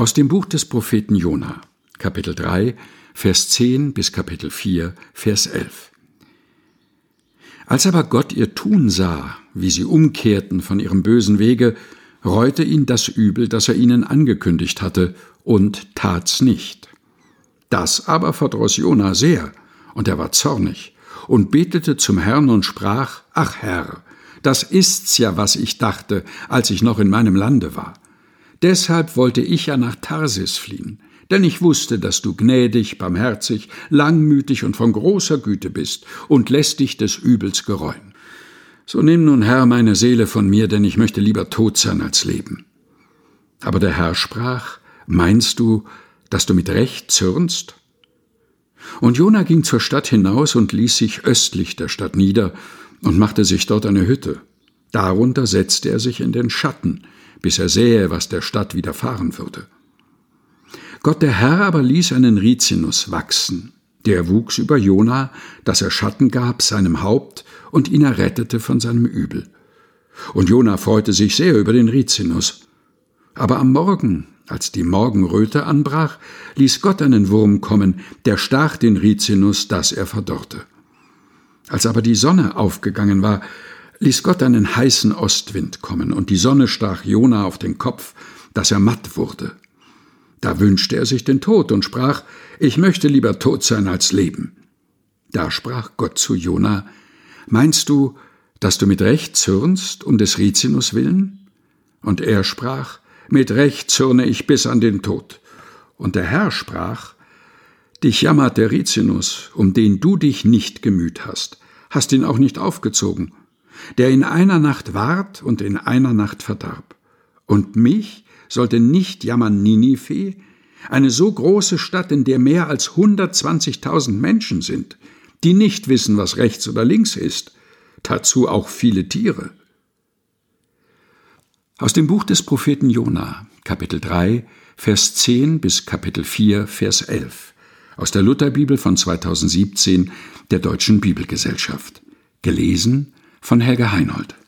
Aus dem Buch des Propheten Jona, Kapitel 3, Vers 10 bis Kapitel 4, Vers 11. Als aber Gott ihr Tun sah, wie sie umkehrten von ihrem bösen Wege, reute ihn das Übel, das er ihnen angekündigt hatte, und tat's nicht. Das aber verdroß Jona sehr, und er war zornig, und betete zum Herrn und sprach, Ach Herr, das ist's ja, was ich dachte, als ich noch in meinem Lande war. Deshalb wollte ich ja nach Tarsis fliehen, denn ich wusste, dass du gnädig, barmherzig, langmütig und von großer Güte bist und lässt dich des Übels gereuen. So nimm nun, Herr, meine Seele von mir, denn ich möchte lieber tot sein als leben. Aber der Herr sprach, Meinst du, dass du mit Recht zürnst? Und Jona ging zur Stadt hinaus und ließ sich östlich der Stadt nieder und machte sich dort eine Hütte. Darunter setzte er sich in den Schatten, bis er sähe, was der Stadt widerfahren würde. Gott der Herr aber ließ einen Rizinus wachsen. Der wuchs über Jona, dass er Schatten gab seinem Haupt und ihn errettete von seinem Übel. Und Jona freute sich sehr über den Rizinus. Aber am Morgen, als die Morgenröte anbrach, ließ Gott einen Wurm kommen, der stach den Rizinus, dass er verdorrte. Als aber die Sonne aufgegangen war, ließ Gott einen heißen Ostwind kommen, und die Sonne stach Jona auf den Kopf, dass er matt wurde. Da wünschte er sich den Tod und sprach, ich möchte lieber tot sein als leben. Da sprach Gott zu Jona, meinst du, dass du mit Recht zürnst um des Rizinus willen? Und er sprach, mit Recht zürne ich bis an den Tod. Und der Herr sprach, Dich jammert der Rizinus, um den du dich nicht gemüht hast, hast ihn auch nicht aufgezogen, der in einer Nacht ward und in einer Nacht verdarb. Und mich sollte nicht jammern Ninive, eine so große Stadt, in der mehr als 120.000 Menschen sind, die nicht wissen, was rechts oder links ist, dazu auch viele Tiere. Aus dem Buch des Propheten Jona, Kapitel 3, Vers 10 bis Kapitel 4, Vers 11. Aus der Lutherbibel von 2017 der Deutschen Bibelgesellschaft. Gelesen von Helga Heinold.